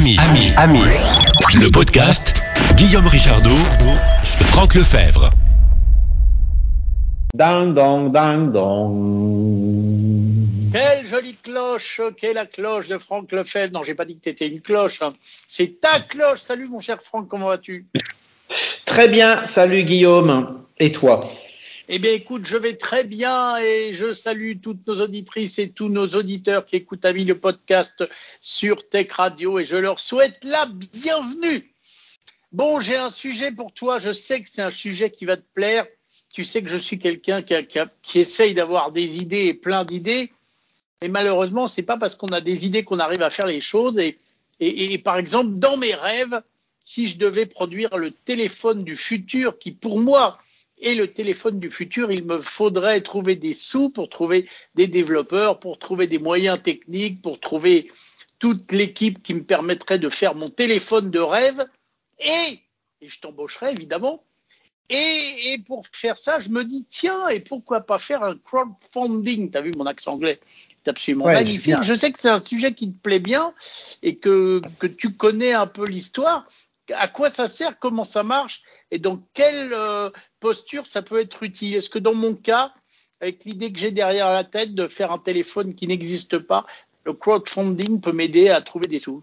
Ami, ami, ami. Le podcast Guillaume Richardot, Franck Lefebvre. Ding dong, ding dong. Quelle jolie cloche qu'est la cloche de Franck Lefebvre. Non, j'ai pas dit que t'étais une cloche. hein. C'est ta cloche. Salut mon cher Franck, comment vas-tu? Très bien, salut Guillaume. Et toi? Eh bien écoute, je vais très bien et je salue toutes nos auditrices et tous nos auditeurs qui écoutent à vie le podcast sur Tech Radio et je leur souhaite la bienvenue. Bon, j'ai un sujet pour toi. Je sais que c'est un sujet qui va te plaire. Tu sais que je suis quelqu'un qui, qui, essaye d'avoir des idées et plein d'idées. Et malheureusement, c'est pas parce qu'on a des idées qu'on arrive à faire les choses. Et par exemple, dans mes rêves, si je devais produire le téléphone du futur, qui pour moi est le téléphone du futur, il me faudrait trouver des sous pour trouver des développeurs, pour trouver des moyens techniques, pour trouver toute l'équipe qui me permettrait de faire mon téléphone de rêve. Et, et je t'embaucherai évidemment. Et, et pour faire ça, je me dis, tiens, et pourquoi pas faire un crowdfunding? T'as vu mon accent anglais? C'est absolument Ouais, magnifique. bien. Je sais que c'est un sujet qui te plaît bien et que, que tu connais un peu l'histoire. À quoi ça sert Comment ça marche Et dans quelle euh, posture ça peut être utile. Est-ce que dans mon cas, avec l'idée que j'ai derrière la tête de faire un téléphone qui n'existe pas, le crowdfunding peut m'aider à trouver des sous?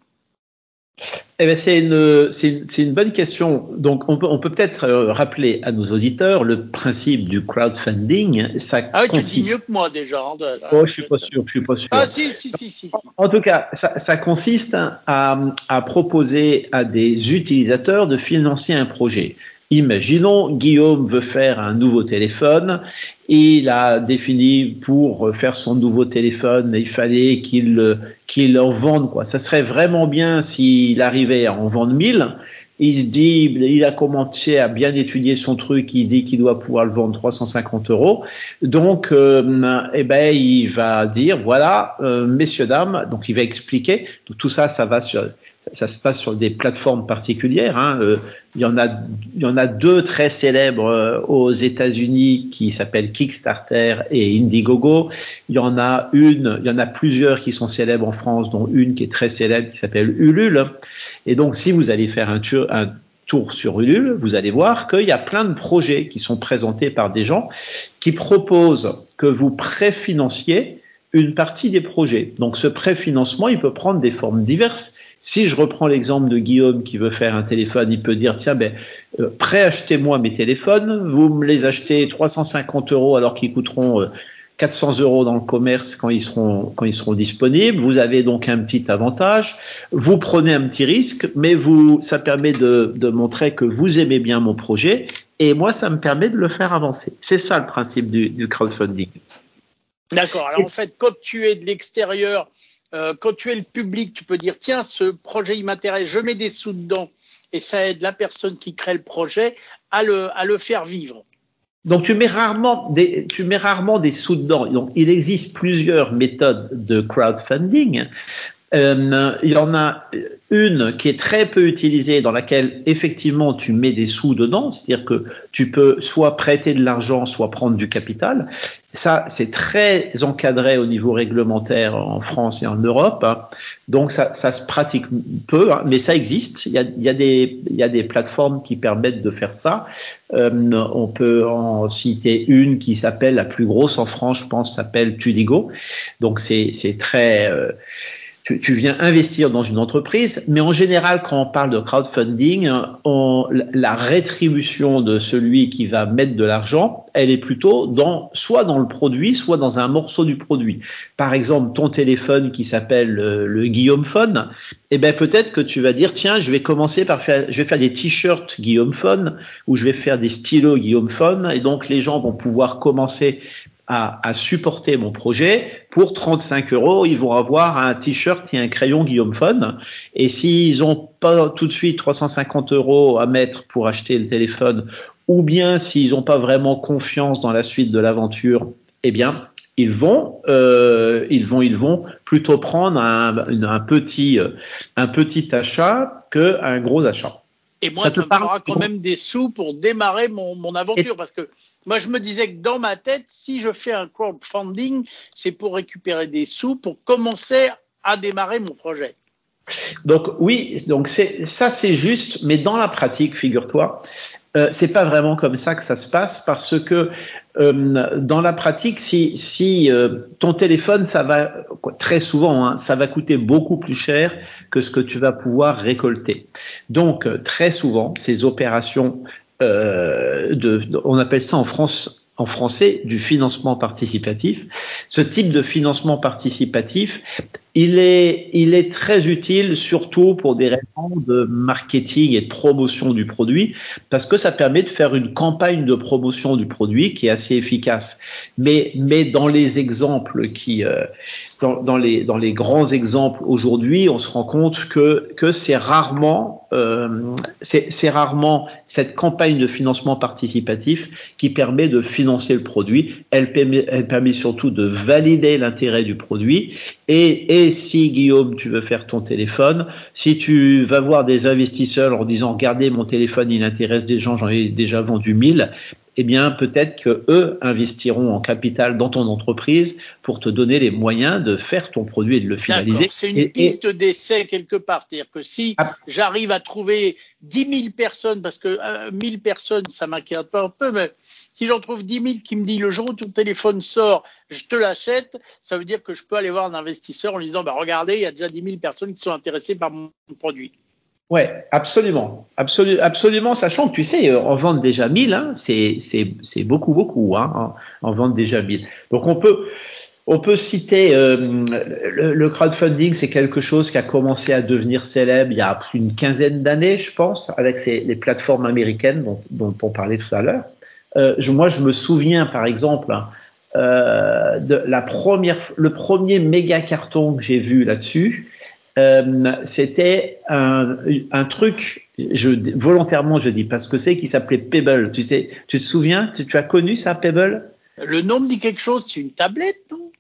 Eh ben, c'est une, c'est une, bonne question. Donc, on peut, on peut peut-être euh, rappeler à nos auditeurs le principe du crowdfunding. Ça Ah oui, tu consiste. dis mieux que moi déjà. hein, de- Oh, je suis pas sûr, je suis pas sûr. Ah si, si, si, si. si. En tout cas, ça, ça consiste à, à proposer à des utilisateurs de financer un projet. Imaginons, Guillaume veut faire un nouveau téléphone. Il a défini pour faire son nouveau téléphone, il fallait qu'il qu'il en vende quoi. Ça serait vraiment bien s'il arrivait à en vendre 1000. Il se dit, il a commencé à bien étudier son truc. Il dit qu'il doit pouvoir le vendre 350 euros. Donc, euh, eh ben, il va dire, voilà, euh, messieurs dames. Donc, il va expliquer. Tout ça, ça va sur, ça, se passe sur des plateformes particulières. Hein. Euh, il y en a, il y en a deux très célèbres euh, aux États-Unis qui s'appellent Kickstarter et Indiegogo. Il y en a une, il y en a plusieurs qui sont célèbres en France, dont une qui est très célèbre qui s'appelle Ulule. Et donc, si vous allez faire un tour, un tour sur Ulule, vous allez voir qu'il y a plein de projets qui sont présentés par des gens qui proposent que vous préfinanciez une partie des projets. Donc, ce préfinancement, il peut prendre des formes diverses. Si je reprends l'exemple de Guillaume qui veut faire un téléphone, il peut dire tiens ben euh, préachetez-moi mes téléphones, vous me les achetez 350 euros alors qu'ils coûteront euh, 400 euros dans le commerce quand ils seront quand ils seront disponibles. Vous avez donc un petit avantage. Vous prenez un petit risque, mais vous ça permet de, de montrer que vous aimez bien mon projet et moi ça me permet de le faire avancer. C'est ça le principe du, du crowdfunding. D'accord. Alors en fait, quand tu es de l'extérieur, euh, quand tu es le public, tu peux dire tiens, ce projet il m'intéresse, je mets des sous dedans et ça aide la personne qui crée le projet à le, faire vivre. Donc tu mets rarement des, tu mets rarement des sous dedans. Donc il existe plusieurs méthodes de crowdfunding. Euh, il y en a une qui est très peu utilisée, dans laquelle effectivement tu mets des sous dedans, c'est-à-dire que tu peux soit prêter de l'argent, soit prendre du capital. Ça, c'est très encadré au niveau réglementaire en France et en Europe, hein. donc ça, ça se pratique peu, hein, mais ça existe. Il y a, y a des, il y a des plateformes qui permettent de faire ça. Euh, on peut en citer une qui s'appelle la plus grosse en France, je pense, s'appelle Tudigo. Donc c'est très euh, tu, tu, viens investir dans une entreprise, mais en général, quand on parle de crowdfunding, on, la rétribution de celui qui va mettre de l'argent, elle est plutôt dans soit dans le produit, soit dans un morceau du produit. Par exemple, ton téléphone qui s'appelle le, le Guillaume Phone, eh ben peut-être que tu vas dire tiens, je vais commencer par faire, je vais faire des t-shirts Guillaume Phone ou je vais faire des stylos Guillaume Phone, et donc les gens vont pouvoir commencer à, à, supporter mon projet, pour 35 euros, ils vont avoir un t-shirt et un crayon Guillaume Phone. Et s'ils ont pas tout de suite 350 euros à mettre pour acheter le téléphone, ou bien s'ils n'ont pas vraiment confiance dans la suite de l'aventure, eh bien, ils vont, euh, ils vont, ils vont plutôt prendre un, un petit, un petit achat que un gros achat. Et moi, ça, ça me parle fera quand même des sous pour démarrer mon, mon aventure, parce que moi, je me disais que dans ma tête, si je fais un crowdfunding, c'est pour récupérer des sous pour commencer à démarrer mon projet. Donc oui, donc ça c'est juste, mais dans la pratique, figure-toi, euh, c'est pas vraiment comme ça que ça se passe parce que euh, dans la pratique, si, euh, ton téléphone, ça va très souvent, hein, ça va coûter beaucoup plus cher que ce que tu vas pouvoir récolter. Donc très souvent, ces opérations de, on appelle ça en France en français du financement participatif. Ce type de financement participatif, il est, très utile surtout pour des raisons de marketing et de promotion du produit, parce que ça permet de faire une campagne de promotion du produit qui est assez efficace. Mais, euh, dans, les, grands exemples aujourd'hui, on se rend compte que, que c'est rarement, euh, c'est rarement cette campagne de financement participatif qui permet de financer le produit. Elle permet, surtout de valider l'intérêt du produit. Et si Guillaume, tu veux faire ton téléphone, si tu vas voir des investisseurs en disant regardez mon téléphone, il intéresse des gens, j'en ai déjà vendu 1000, eh bien peut-être que eux investiront en capital dans ton entreprise pour te donner les moyens de faire ton produit et de le finaliser. C'est une piste d'essai quelque part, c'est-à-dire que si ah. j'arrive à trouver 10 000 personnes, parce que 1000 euh, personnes, ça m'inquiète pas un peu, mais si j'en trouve 10 000 qui me dit le jour où ton téléphone sort, je te l'achète, ça veut dire que je peux aller voir un investisseur en lui disant, bah, regardez, il y a déjà 10 000 personnes qui sont intéressées par mon produit. Ouais, absolument, absolu, absolument, sachant que tu sais, en vente déjà 1000, hein, c'est beaucoup beaucoup, hein, déjà 1000. Donc on peut citer euh, le, crowdfunding, c'est quelque chose qui a commencé à devenir célèbre il y a plus d'une quinzaine d'années, je pense, avec les plateformes américaines dont on parlait tout à l'heure. Euh, moi, je me souviens, par exemple, euh, de la première, le premier méga carton que j'ai vu là-dessus. Euh, c'était un, un, truc, je, volontairement je dis parce que c'est, qui s'appelait Pebble. Tu sais, tu te souviens, tu, tu as connu ça, Pebble? Le nom me dit quelque chose, c'est une tablette, non?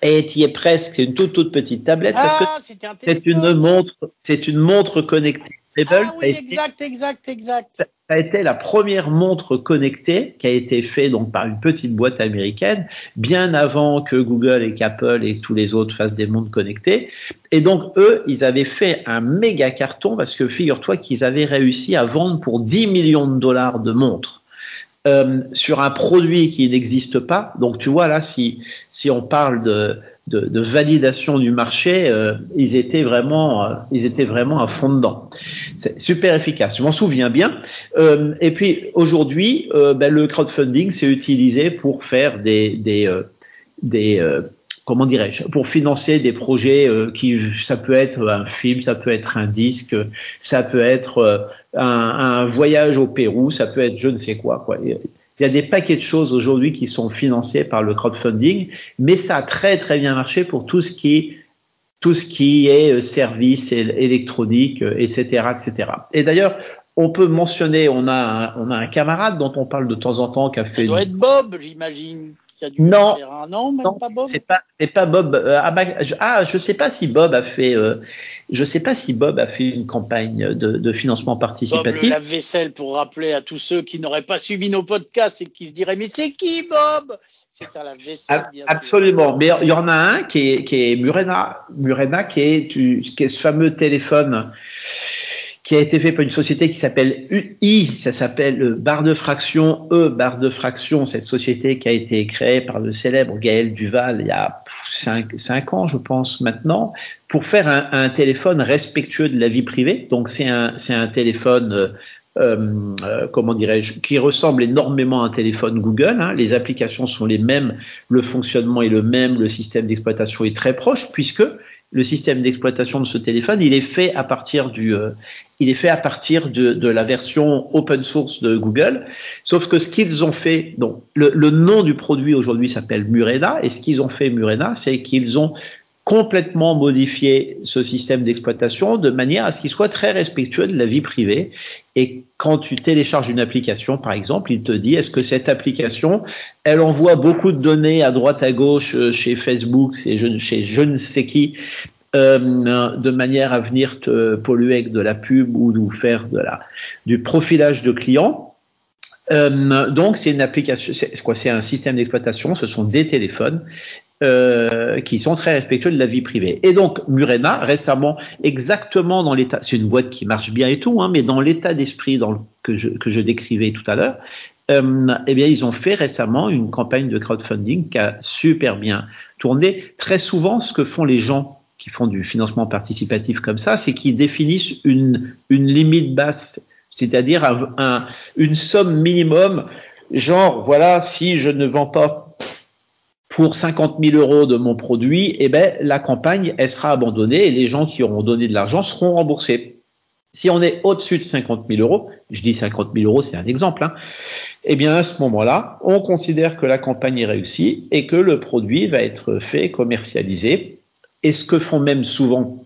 Et tu y es presque, c'est une toute toute petite tablette parce que ah, c'est une montre, c'est une montre connectée. Pebble, ah, oui, exact, exact, exact. Ça été la première montre connectée qui a été faite donc par une petite boîte américaine, bien avant que Google et qu'Apple et tous les autres fassent des montres connectées. Et donc eux, ils avaient fait un méga carton parce que figure-toi qu'ils avaient réussi à vendre pour 10 millions de dollars de montres. Euh, sur un produit qui n'existe pas. Donc tu vois là, si si on parle de de, de validation du marché, euh, ils étaient vraiment, euh, ils étaient vraiment à fond dedans. C'est super efficace. Je m'en souviens bien. Euh, et puis aujourd'hui, ben, le crowdfunding c'est utilisé pour faire des des des comment dirais-je, pour financer des projets qui, ça peut être un film, ça peut être un disque, ça peut être un, un voyage au Pérou, ça peut être je ne sais quoi, quoi. Il y a des paquets de choses aujourd'hui qui sont financées par le crowdfunding, mais ça a très très bien marché pour tout ce qui tout ce qui est euh, service électronique, etc., euh, etc. Et d'ailleurs, on peut mentionner, on a un, on a un camarade dont on parle de temps en temps qui a fait. Ça doit être Bob, j'imagine non, non, pas Bob? C'est pas, c'est pas Bob. Euh, ah, je, ah, je sais pas si Bob a fait, euh, je sais pas si Bob a fait une campagne de, de financement participatif. Bob la vaisselle pour rappeler à tous ceux qui n'auraient pas suivi nos podcasts et qui se diraient mais c'est qui Bob? C'est à la vaisselle, bien Absolument. Mais il y en a un qui est, qui est Murena, Murena qui est, qui est ce fameux téléphone qui a été fait par une société qui s'appelle UI, ça s'appelle barre de fraction E, barre de fraction, cette société qui a été créée par le célèbre Gaël Duval il y a 5, ans, je pense maintenant, pour faire un, un, téléphone respectueux de la vie privée. Donc c'est un, c'est un téléphone euh, euh, comment dirais-je, qui ressemble énormément à un téléphone Google. Hein. Les applications sont les mêmes, le fonctionnement est le même, le système d'exploitation est très proche, puisque le système d'exploitation de ce téléphone, il est fait à partir du, euh, il est fait à partir de, la version open source de Google. Sauf que ce qu'ils ont fait, donc le, nom du produit aujourd'hui s'appelle Murena, et ce qu'ils ont fait Murena, c'est qu'ils ont complètement modifié ce système d'exploitation de manière à ce qu'il soit très respectueux de la vie privée. Et quand tu télécharges une application, par exemple, il te dit est-ce que cette application, elle envoie beaucoup de données à droite à gauche euh, chez Facebook, chez je ne sais qui, euh, de manière à venir te polluer avec de la pub ou nous faire de la du profilage de clients. Euh, donc c'est une application, c'est quoi C'est un système d'exploitation. Ce sont des téléphones euh, qui sont très respectueux de la vie privée. Et donc Murena récemment, exactement dans l'état, c'est une boîte qui marche bien et tout, hein, mais dans l'état d'esprit que je que je décrivais tout à l'heure, eh bien ils ont fait récemment une campagne de crowdfunding qui a super bien tourné. Très souvent, ce que font les gens qui font du financement participatif comme ça, c'est qu'ils définissent une, une limite basse, c'est-à-dire un, un, une somme minimum, genre voilà, si je ne vends pas pour 50 000 euros de mon produit, eh ben, la campagne, elle sera abandonnée et les gens qui auront donné de l'argent seront remboursés. Si on est au-dessus de 50 000 euros, je dis 50 000 euros, c'est un exemple, hein, eh bien, à ce moment-là, on considère que la campagne est réussie et que le produit va être fait, commercialisé. Et ce que font même souvent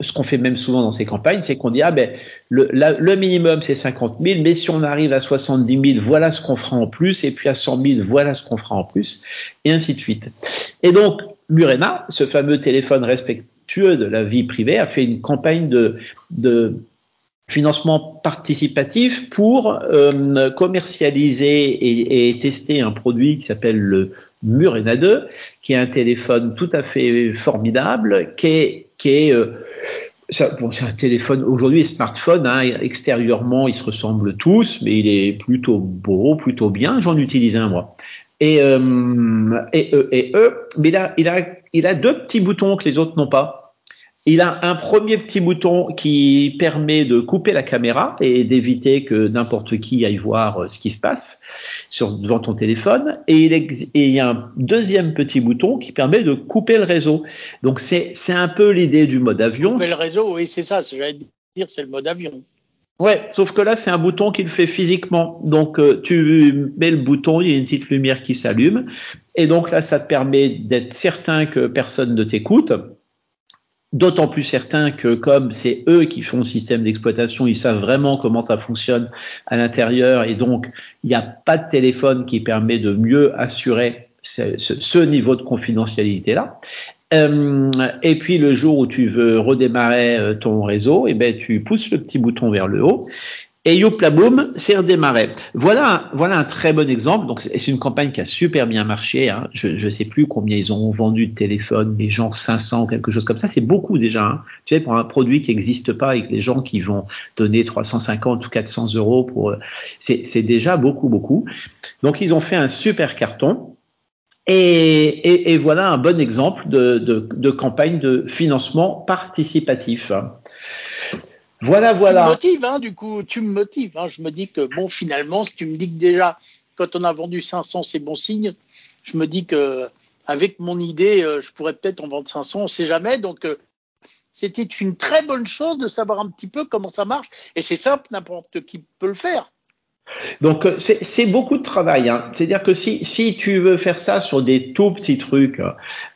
ce qu'on fait même souvent dans ces campagnes, c'est qu'on dit ah ben le, le minimum c'est 50 000, mais si on arrive à 70 000, voilà ce qu'on fera en plus, et puis à 100 000, voilà ce qu'on fera en plus, et ainsi de suite. Et donc Murena, ce fameux téléphone respectueux de la vie privée, a fait une campagne de, de financement participatif pour euh, commercialiser et, et, tester un produit qui s'appelle le Murena 2, qui est un téléphone tout à fait formidable, qui est, qui euh, bon, c'est un téléphone aujourd'hui, smartphone, hein, extérieurement, ils se ressemblent tous, mais il est plutôt beau, plutôt bien. J'en utilise un moi. Et, euh, et, euh, et, euh, mais il a, il a, il a deux petits boutons que les autres n'ont pas. Il a un premier petit bouton qui permet de couper la caméra et d'éviter que n'importe qui aille voir euh, ce qui se passe sur, devant ton téléphone. Et il, et il, y a un deuxième petit bouton qui permet de couper le réseau. Donc c'est un peu l'idée du mode avion. Couper le réseau, oui, c'est ça. J'allais dire, c'est le mode avion. Ouais, sauf que là, c'est un bouton qui le fait physiquement. Donc, euh, tu mets le bouton, il y a une petite lumière qui s'allume. Et donc là, ça te permet d'être certain que personne ne t'écoute. D'autant plus certain que comme c'est eux qui font le système d'exploitation, ils savent vraiment comment ça fonctionne à l'intérieur. Et donc il n'y a pas de téléphone qui permet de mieux assurer ce, niveau de confidentialité là. Euh, et puis le jour où tu veux redémarrer euh, ton réseau, eh ben tu pousses le petit bouton vers le haut et youplaboum, c'est redémarré. Voilà, voilà un très bon exemple. Donc, c'est une campagne qui a super bien marché. Hein. Je ne sais plus combien ils ont vendu de téléphones, mais genre 500 quelque chose comme ça. C'est beaucoup déjà. Hein. Tu sais, pour un produit qui n'existe pas avec les gens qui vont donner 350 ou 400 euros pour, c'est déjà beaucoup, beaucoup. Donc, ils ont fait un super carton. Et, et, et voilà un bon exemple de, de, de campagne de financement participatif. Voilà, voilà. Tu me motives, hein, du coup, tu me motives. Hein. Je me dis que, bon, finalement, si tu me dis que déjà, quand on a vendu 500, c'est bon signe, je me dis que, avec mon idée, euh, je pourrais peut-être en vendre 500, on ne sait jamais. Donc, euh, c'était une très bonne chose de savoir un petit peu comment ça marche. Et c'est simple, n'importe qui peut le faire. Donc euh, c'est beaucoup de travail. Hein. C'est-à-dire que si, si tu veux faire ça sur des tout petits trucs,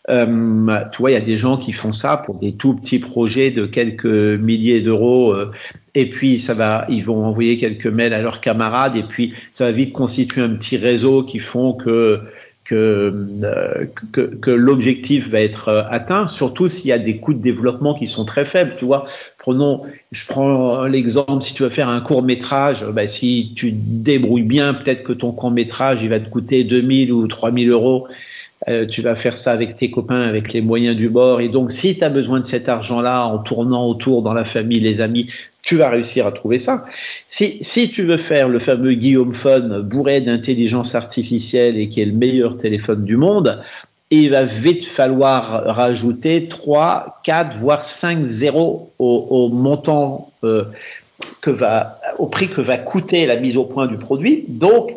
euh, tu vois, il y a des gens qui font ça pour des tout petits projets de quelques milliers d'euros, euh, et puis ça va, ils vont envoyer quelques mails à leurs camarades, et puis ça va vite constituer un petit réseau qui font que que, euh, que, que l'objectif va être euh, atteint, surtout s'il y a des coûts de développement qui sont très faibles. Tu vois, prenons, je prends l'exemple, si tu veux faire un court métrage, bah, si tu débrouilles bien, peut-être que ton court métrage, il va te coûter 2000 ou 3000 euros. Euh, tu vas faire ça avec tes copains, avec les moyens du bord. Et donc, si tu as besoin de cet argent-là en tournant autour dans la famille, les amis, tu vas réussir à trouver ça. Si, si tu veux faire le fameux Guillaume Phone bourré d'intelligence artificielle et qui est le meilleur téléphone du monde, il va vite falloir rajouter 3, 4, voire 5 zéros au, au montant euh, que va, au prix que va coûter la mise au point du produit. Donc,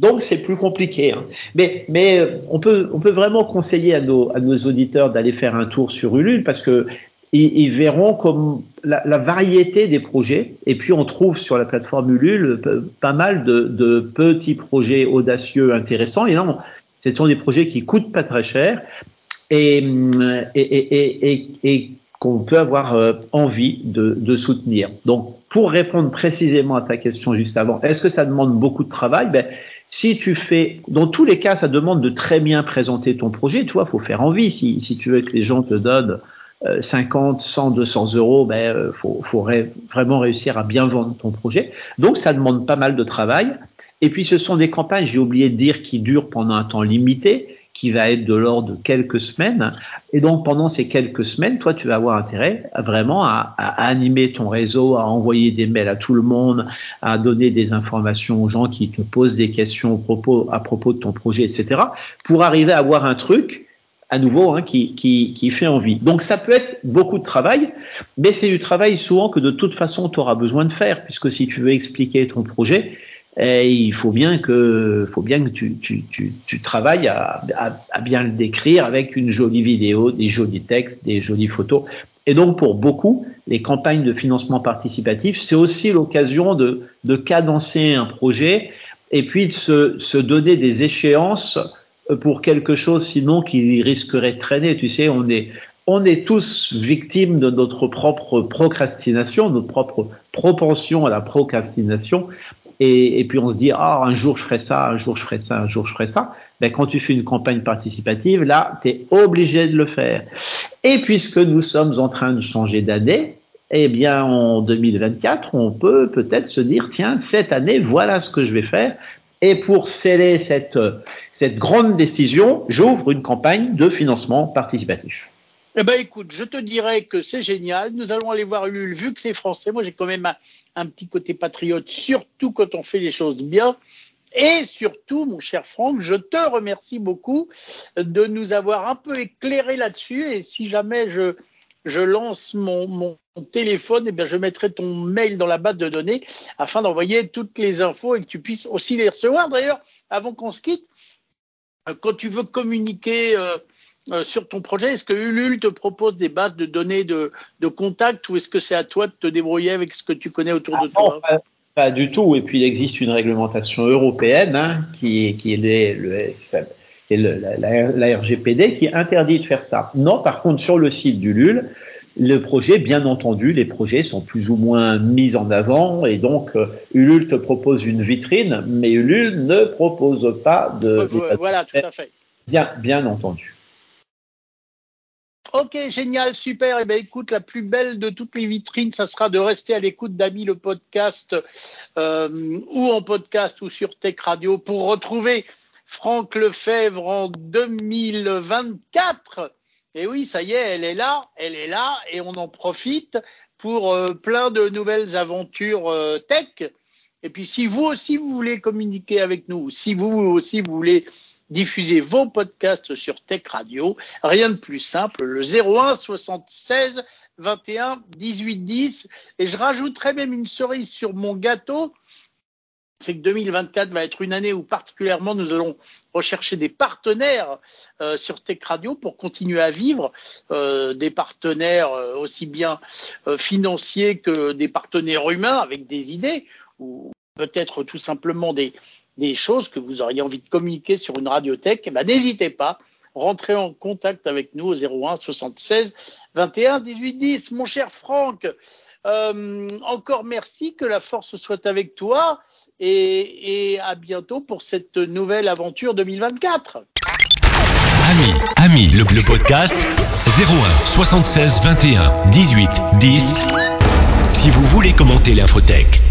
donc c'est plus compliqué. Hein. Mais, mais on peut, on peut vraiment conseiller à nos, à nos auditeurs d'aller faire un tour sur Ulule parce que ils, ils verront comme la, la, variété des projets. Et puis on trouve sur la plateforme Ulule pas mal de, de petits projets audacieux, intéressants. Et là, ce sont des projets qui coûtent pas très cher et, et, et, et, et qu'on peut avoir euh, envie de, de, soutenir. Donc, pour répondre précisément à ta question juste avant, est-ce que ça demande beaucoup de travail? Ben, Si tu fais, dans tous les cas, ça demande de très bien présenter ton projet. Tu vois, faut faire envie. Si, si tu veux que les gens te donnent 50, 100, 200 euros, ben, euh, faut, faut vraiment réussir à bien vendre ton projet. Donc, ça demande pas mal de travail. Et puis, ce sont des campagnes, j'ai oublié de dire, qui durent pendant un temps limité. Qui va être de l'ordre de quelques semaines. Et donc pendant ces quelques semaines, toi, tu vas avoir intérêt vraiment à, à, animer ton réseau, à envoyer des mails à tout le monde, à donner des informations aux gens qui te posent des questions au propos, à propos de ton projet, etc. Pour arriver à avoir un truc à nouveau, hein, qui, qui, qui, fait envie. Donc ça peut être beaucoup de travail, mais c'est du travail souvent que de toute façon tu auras besoin de faire, puisque si tu veux expliquer ton projet, eh, il faut bien que, faut bien que tu, tu, tu, tu travailles à, à, à, bien le décrire avec une jolie vidéo, des jolis textes, des jolies photos. Et donc pour beaucoup, les campagnes de financement participatif, c'est aussi l'occasion de, de cadencer un projet et puis de se, se donner des échéances pour quelque chose sinon qui risquerait de traîner. Tu sais, on est, on est tous victimes de notre propre procrastination, notre propre propension à la procrastination. Et, puis on se dit, ah, un jour je ferai ça, un jour je ferai ça, un jour je ferai ça. Ben, quand tu fais une campagne participative, là, tu es obligé de le faire. Et puisque nous sommes en train de changer d'année, eh bien, en 2024, on peut peut-être se dire, tiens, cette année, voilà ce que je vais faire. Et pour sceller cette, cette grande décision, j'ouvre une campagne de financement participatif. Eh ben, écoute, je te dirais que c'est génial. Nous allons aller voir Ulule, vu que c'est français. Moi, j'ai quand même un, petit côté patriote, surtout quand on fait les choses bien. Et surtout, mon cher Franck, je te remercie beaucoup de nous avoir un peu éclairé là-dessus. Et si jamais je, lance mon, téléphone, eh bien je mettrai ton mail dans la base de données afin d'envoyer toutes les infos et que tu puisses aussi les recevoir. D'ailleurs, avant qu'on se quitte, euh, quand tu veux communiquer euh, euh, sur ton projet, est-ce que Ulule te propose des bases de données de, de contact ou est-ce que c'est à toi de te débrouiller avec ce que tu connais autour ah de toi? pas, pas, du tout. Et puis il existe une réglementation européenne hein, qui, qui est le, le, la, la, la, RGPD qui interdit de faire ça. Non, par contre, sur le site d'Ulule, le projet, bien entendu, les projets sont plus ou moins mis en avant et donc euh, Ulule te propose une vitrine, mais Ulule ne propose pas de. Voilà, tout à fait. Bien, bien entendu. Ok, génial, super. Eh bien, écoute, la plus belle de toutes les vitrines, ça sera de rester à l'écoute d'Ami le podcast, euh, ou en podcast ou sur Tech Radio pour retrouver Franck Lefebvre en 2024. Et oui, ça y est, elle est là, elle est là, et on en profite pour euh, plein de nouvelles aventures euh, tech. Et puis, si vous aussi vous voulez communiquer avec nous, si vous aussi vous voulez diffuser vos podcasts sur Tech Radio, rien de plus simple, le 01 76 21 18 10. Et je rajouterai même une cerise sur mon gâteau c'est que 2024 va être une année où particulièrement nous allons rechercher des partenaires euh, sur Tech Radio pour continuer à vivre, euh, des partenaires euh, aussi bien euh, financiers que des partenaires humains avec des idées ou peut-être tout simplement des, des choses que vous auriez envie de communiquer sur une radiothèque. Eh ben, n'hésitez pas, rentrez en contact avec nous au 01 76 21 18 10. Mon cher Franck, euh, encore merci, que la force soit avec toi et, à bientôt pour cette nouvelle aventure 2024. Ami, ami, le, le podcast 01 76 21 18 10. Si vous voulez commenter l'infotech.